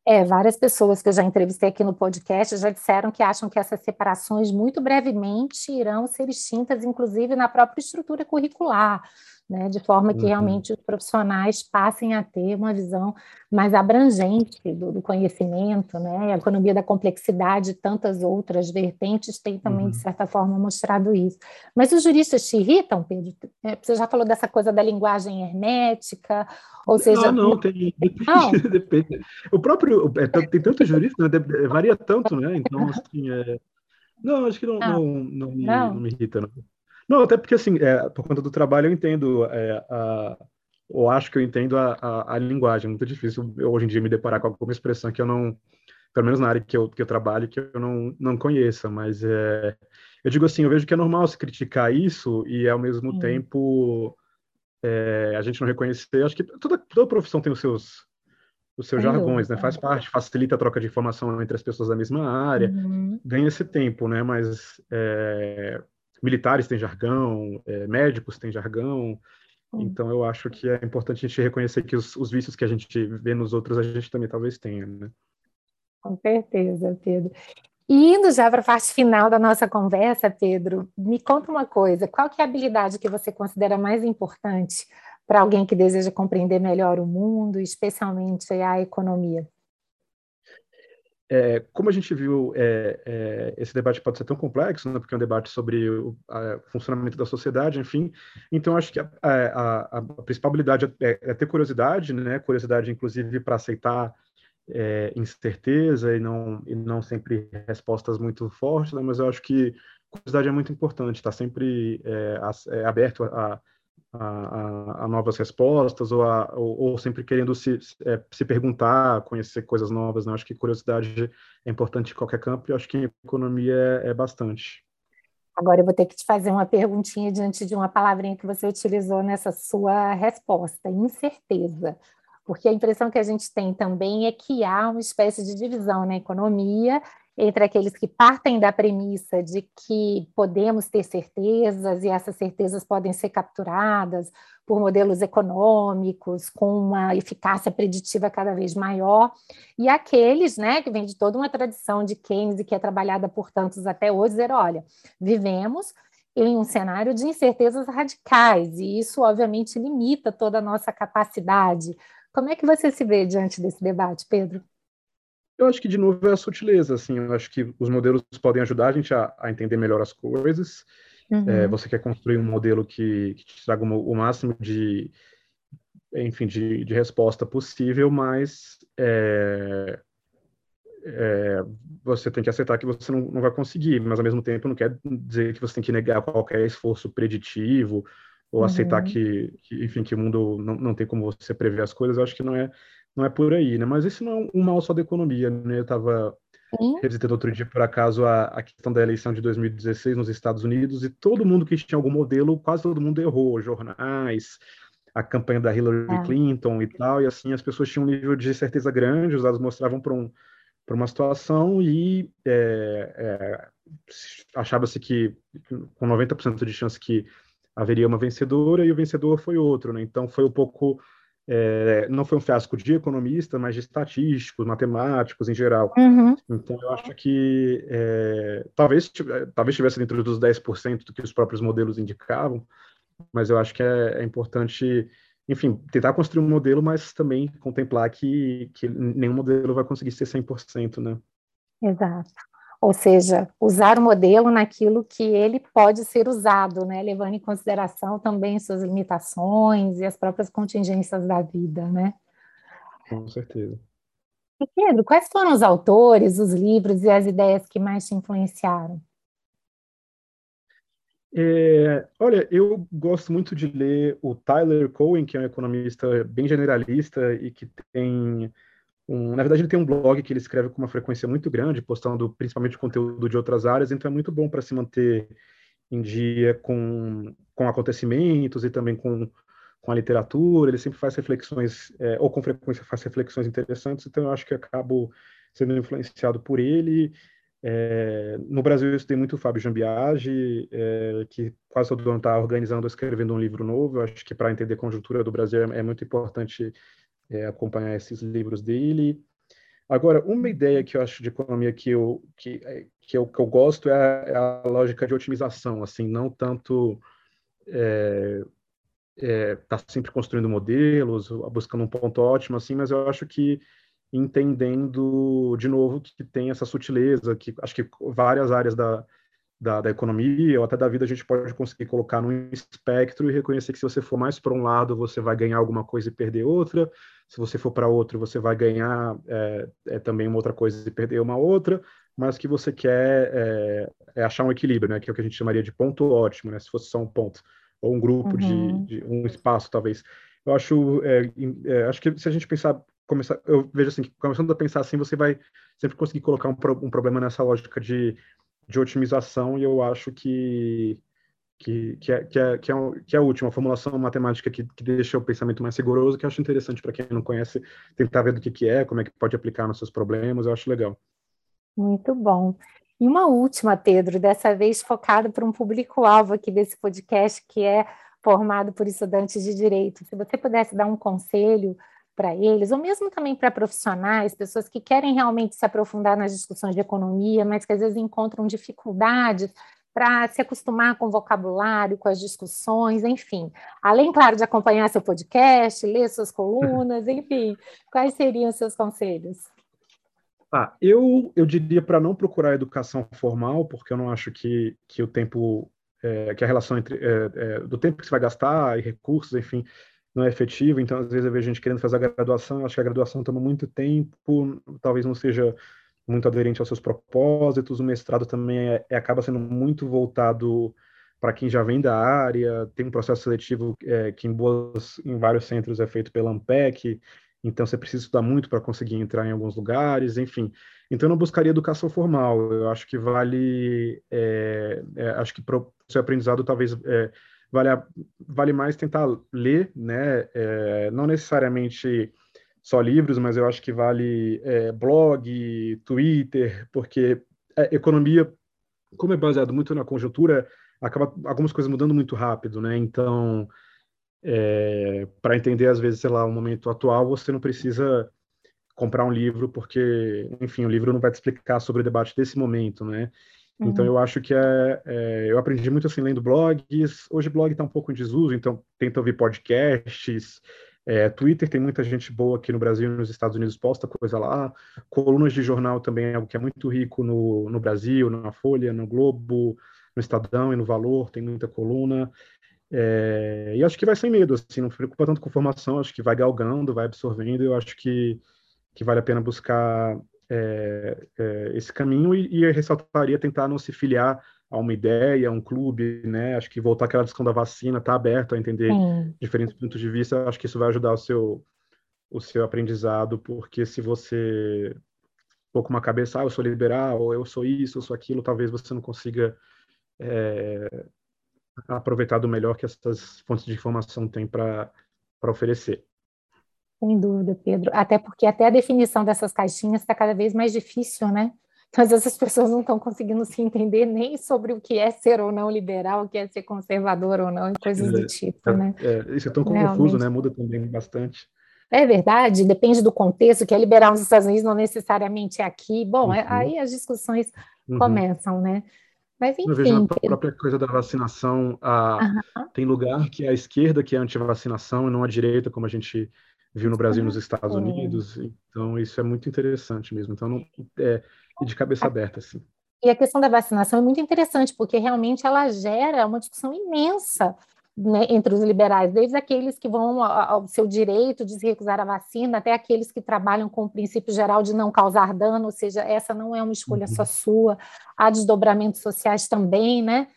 É, várias pessoas que eu já entrevistei aqui no podcast já disseram que acham que essas separações muito brevemente irão ser extintas, inclusive na própria estrutura curricular né, de forma que uhum. realmente os profissionais passem a ter uma visão mais abrangente do, do conhecimento, né, a economia da complexidade e tantas outras vertentes têm também, uhum. de certa forma, mostrado isso. Mas os juristas te irritam, Pedro? É, você já falou dessa coisa da linguagem hermética, ou seja... Ah, não, tem... Não. Depende. O próprio... É, tem tantos juristas, né, varia tanto, né, então, assim, é... Não, acho que não, não, não, não, me, não. não me irrita, não. Não, até porque, assim, é, por conta do trabalho, eu entendo, é, a, ou acho que eu entendo a, a, a, linguagem. É muito difícil eu, hoje em dia me deparar com alguma expressão que eu não, pelo menos na área que eu, que eu trabalho, que eu não, não conheça. Mas é, eu digo assim, eu vejo que é normal se criticar isso e, ao mesmo hum. tempo, é, a gente não reconhecer. Acho que toda, toda profissão tem os seus os seus jargões, né? Faz parte, facilita a troca de informação entre as pessoas da mesma área, uhum. ganha esse tempo, né? Mas é, militares têm jargão, é, médicos têm jargão. Então, eu acho que é importante a gente reconhecer que os, os, vícios que a gente vê nos outros, a gente também talvez tenha, né? Com certeza, Pedro. E indo já para a parte final da nossa conversa, Pedro, me conta uma coisa: qual que é a habilidade que você considera mais importante para alguém que deseja compreender melhor o mundo, especialmente a economia? É, como a gente viu, é, é, esse debate pode ser tão complexo, né, porque é um debate sobre o a, funcionamento da sociedade, enfim. Então, acho que a, a, a principal habilidade é, é, ter curiosidade, né, curiosidade, inclusive, para aceitar é, incerteza e não, e não sempre respostas muito fortes, né, mas eu acho que curiosidade é muito importante, estar tá sempre é, aberto a a, a, novas respostas ou, a, ou, ou, sempre querendo se, é, se perguntar, conhecer coisas novas. Né? Acho que curiosidade é importante em qualquer campo e acho que em economia é, é bastante. Agora eu vou ter que te fazer uma perguntinha diante de uma palavrinha que você utilizou nessa sua resposta, incerteza. Porque a impressão que a gente tem também é que há uma espécie de divisão na economia entre aqueles que partem da premissa de que podemos ter certezas e essas certezas podem ser capturadas por modelos econômicos com uma eficácia preditiva cada vez maior, e aqueles, né, que vem de toda uma tradição de Keynes e que é trabalhada por tantos até hoje, dizer, olha, vivemos em um cenário de incertezas radicais, e isso obviamente limita toda a nossa capacidade. Como é que você se vê diante desse debate, Pedro? Eu acho que, de novo, é a sutileza, assim, eu acho que os modelos podem ajudar a gente a, a entender melhor as coisas. Uhum. É, você quer construir um modelo que, que te traga uma, o máximo de, enfim, de, de resposta possível, mas é, é, você tem que aceitar que você não, não, vai conseguir, mas ao mesmo tempo não quer dizer que você tem que negar qualquer esforço preditivo ou uhum. aceitar que, que, enfim, que o mundo não, não tem como você prever as coisas. Eu acho que não é não é por aí, né? Mas esse não é um mal só da economia, né? Eu estava revisitando outro dia, por acaso, a, a, questão da eleição de 2016 nos Estados Unidos, e todo mundo que tinha algum modelo, quase todo mundo errou, jornais, a campanha da Hillary é. Clinton e tal, e assim, as pessoas tinham um nível de certeza grande, os dados mostravam para um, uma situação e é, é, achava-se que com 90% de chance que haveria uma vencedora, e o vencedor foi outro, né? Então foi um pouco é, não foi um fiasco de economista, mas de estatísticos, matemáticos em geral. Uhum. Então, eu acho que é, talvez, talvez estivesse dentro dos 10% do que os próprios modelos indicavam, mas eu acho que é, é, importante, enfim, tentar construir um modelo, mas também contemplar que, que nenhum modelo vai conseguir ser 100%, né? Exato ou seja, usar o modelo naquilo que ele pode ser usado, né, levando em consideração também suas limitações e as próprias contingências da vida, né? Com certeza. E Pedro, quais foram os autores, os livros e as ideias que mais te influenciaram? É, olha, eu gosto muito de ler o Tyler Cowen, que é um economista bem generalista e que tem um, na verdade, ele tem um blog que ele escreve com uma frequência muito grande, postando principalmente conteúdo de outras áreas, então é muito bom para se manter em dia com, com acontecimentos e também com, com a literatura. Ele sempre faz reflexões, é, ou com frequência faz reflexões interessantes, então eu acho que acabo sendo influenciado por ele. É, no Brasil eu estudei muito o Fábio Jambiage, é, que quase todo ano está organizando, escrevendo um livro novo. Eu acho que para entender a conjuntura do Brasil é, é muito importante é, acompanhar esses livros dele. Agora, uma ideia que eu acho de economia que eu, que, é, que eu, que eu gosto é a, é a lógica de otimização, assim, não tanto é, é, tá sempre construindo modelos, buscando um ponto ótimo, assim, mas eu acho que entendendo, de novo, que tem essa sutileza, que acho que várias áreas da, da, da, economia ou até da vida, a gente pode conseguir colocar num espectro e reconhecer que se você for mais para um lado, você vai ganhar alguma coisa e perder outra, se você for para outro, você vai ganhar é, é, também uma outra coisa e perder uma outra, mas que você quer é, é, achar um equilíbrio, né, que é o que a gente chamaria de ponto ótimo, né, se fosse só um ponto, ou um grupo uhum. de, de, um espaço, talvez. Eu acho, é, é, acho que se a gente pensar começar, eu vejo assim, começando a pensar assim, você vai sempre conseguir colocar um, um problema nessa lógica de de otimização e eu acho que que, que, é, que, é, que, é, que é a última formulação matemática que, que deixa o pensamento mais rigoroso, que eu acho interessante para quem não conhece, tentar ver do que, que é, como é que pode aplicar nos seus problemas, eu acho legal. Muito bom. E uma última, Pedro, dessa vez focada para um público-alvo aqui desse podcast, que é formado por estudantes de direito. Se você pudesse dar um conselho para eles, ou mesmo também para profissionais, pessoas que querem realmente se aprofundar nas discussões de economia, mas que às vezes encontram dificuldades para se acostumar com o vocabulário, com as discussões, enfim. Além, claro, de acompanhar seu podcast, ler suas colunas, enfim, quais seriam os seus conselhos? Ah, eu, eu diria para não procurar educação formal, porque eu não acho que, que o tempo, é, que a relação entre é, é, do tempo que você vai gastar e recursos, enfim, não é efetivo. Então, às vezes eu vejo gente querendo fazer a graduação, eu acho que a graduação toma muito tempo, talvez não seja muito aderente aos seus propósitos. O mestrado também é, é acaba sendo muito voltado para quem já vem da área. Tem um processo seletivo é, que em, boas, em vários centros é feito pela AMPEC, então você precisa estudar muito para conseguir entrar em alguns lugares, enfim. Então eu não buscaria educação formal. Eu acho que vale, é, é, acho que o seu aprendizado talvez é, vale, vale mais tentar ler, né? É, não necessariamente só livros, mas eu acho que vale é, blog, Twitter, porque a economia, como é baseado muito na conjuntura, acaba algumas coisas mudando muito rápido, né? Então, é, para entender às vezes, sei lá, o momento atual, você não precisa comprar um livro, porque, enfim, o livro não vai te explicar sobre o debate desse momento, né? Então, uhum. Então, eu acho que é, é, eu aprendi muito assim lendo blogs. Hoje, blog está um pouco em desuso, então tento ouvir podcasts. É, Twitter tem muita gente boa aqui no Brasil e nos Estados Unidos posta coisa lá. Colunas de jornal também é algo que é muito rico no, no Brasil, na Folha, no Globo, no Estadão e no Valor, tem muita coluna. É, e acho que vai sem medo, assim, não preocupa tanto com formação, acho que vai galgando, vai absorvendo, eu acho que, que vale a pena buscar é, é, esse caminho e, e ressaltaria tentar não se filiar a uma ideia, a um clube, né? Acho que voltar àquela discussão da vacina, tá aberto a entender Sim. diferentes pontos de vista, acho que isso vai ajudar o seu o seu aprendizado, porque se você for com uma cabeça, ah, eu sou liberal, ou eu sou isso, eu sou aquilo, talvez você não consiga é, aproveitar do melhor que essas fontes de informação têm para oferecer. Sem dúvida, Pedro. Até porque até a definição dessas caixinhas está cada vez mais difícil, né? Então, às vezes as pessoas não estão conseguindo se entender nem sobre o que é ser ou não liberal, o que é ser conservador ou não, e coisas do é, tipo, é, né? É, isso é tão Realmente. confuso, né? Muda também bastante. É verdade, depende do contexto, que é liberal nos Estados Unidos não necessariamente é aqui. Bom, é, uhum. aí as discussões uhum. começam, né? Mas enfim. Eu vejo na própria coisa da vacinação, a, uhum. tem lugar que é a esquerda que é anti-vacinação e não a direita, como a gente viu no Brasil e nos Estados Unidos. Então, isso é muito interessante mesmo. Então, não, é, e de cabeça aberta, assim. E a questão da vacinação é muito interessante, porque realmente ela gera uma discussão imensa né, entre os liberais, desde aqueles que vão ao seu direito de se recusar a vacina, até aqueles que trabalham com o princípio geral de não causar dano, ou seja, essa não é uma escolha uhum. só sua, há desdobramentos sociais também, né?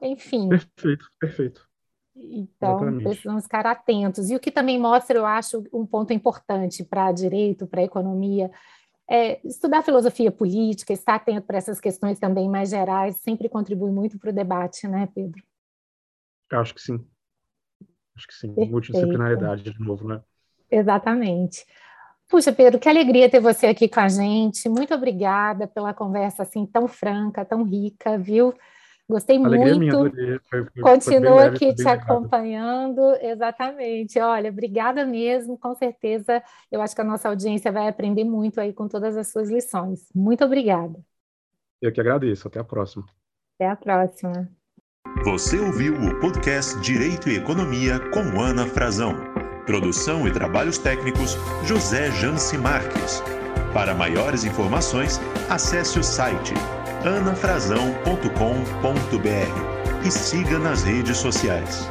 Enfim. Perfeito, perfeito. Então, Exatamente. precisamos ficar atentos. E o que também mostra, eu acho, um ponto importante para direito, para economia, é, estudar filosofia política, estar atento para essas questões também mais gerais, sempre contribui muito para o debate, né, Pedro? Acho que sim. Acho que sim. Perfeito. Multidisciplinaridade, de novo, né? Exatamente. Puxa, Pedro, que alegria ter você aqui com a gente. Muito obrigada pela conversa assim tão franca, tão rica, viu? Gostei Alegria muito. Minha, foi, foi, Continuo foi aqui te acompanhando. Exatamente. Olha, obrigada mesmo. Com certeza, eu acho que a nossa audiência vai aprender muito aí com todas as suas lições. Muito obrigada. Eu que agradeço. Até a próxima. Até a próxima. Você ouviu o podcast Direito e Economia com Ana Frazão. Produção e trabalhos técnicos José Janci Marques. Para maiores informações, acesse o site anafrazão.com.br e siga nas redes sociais.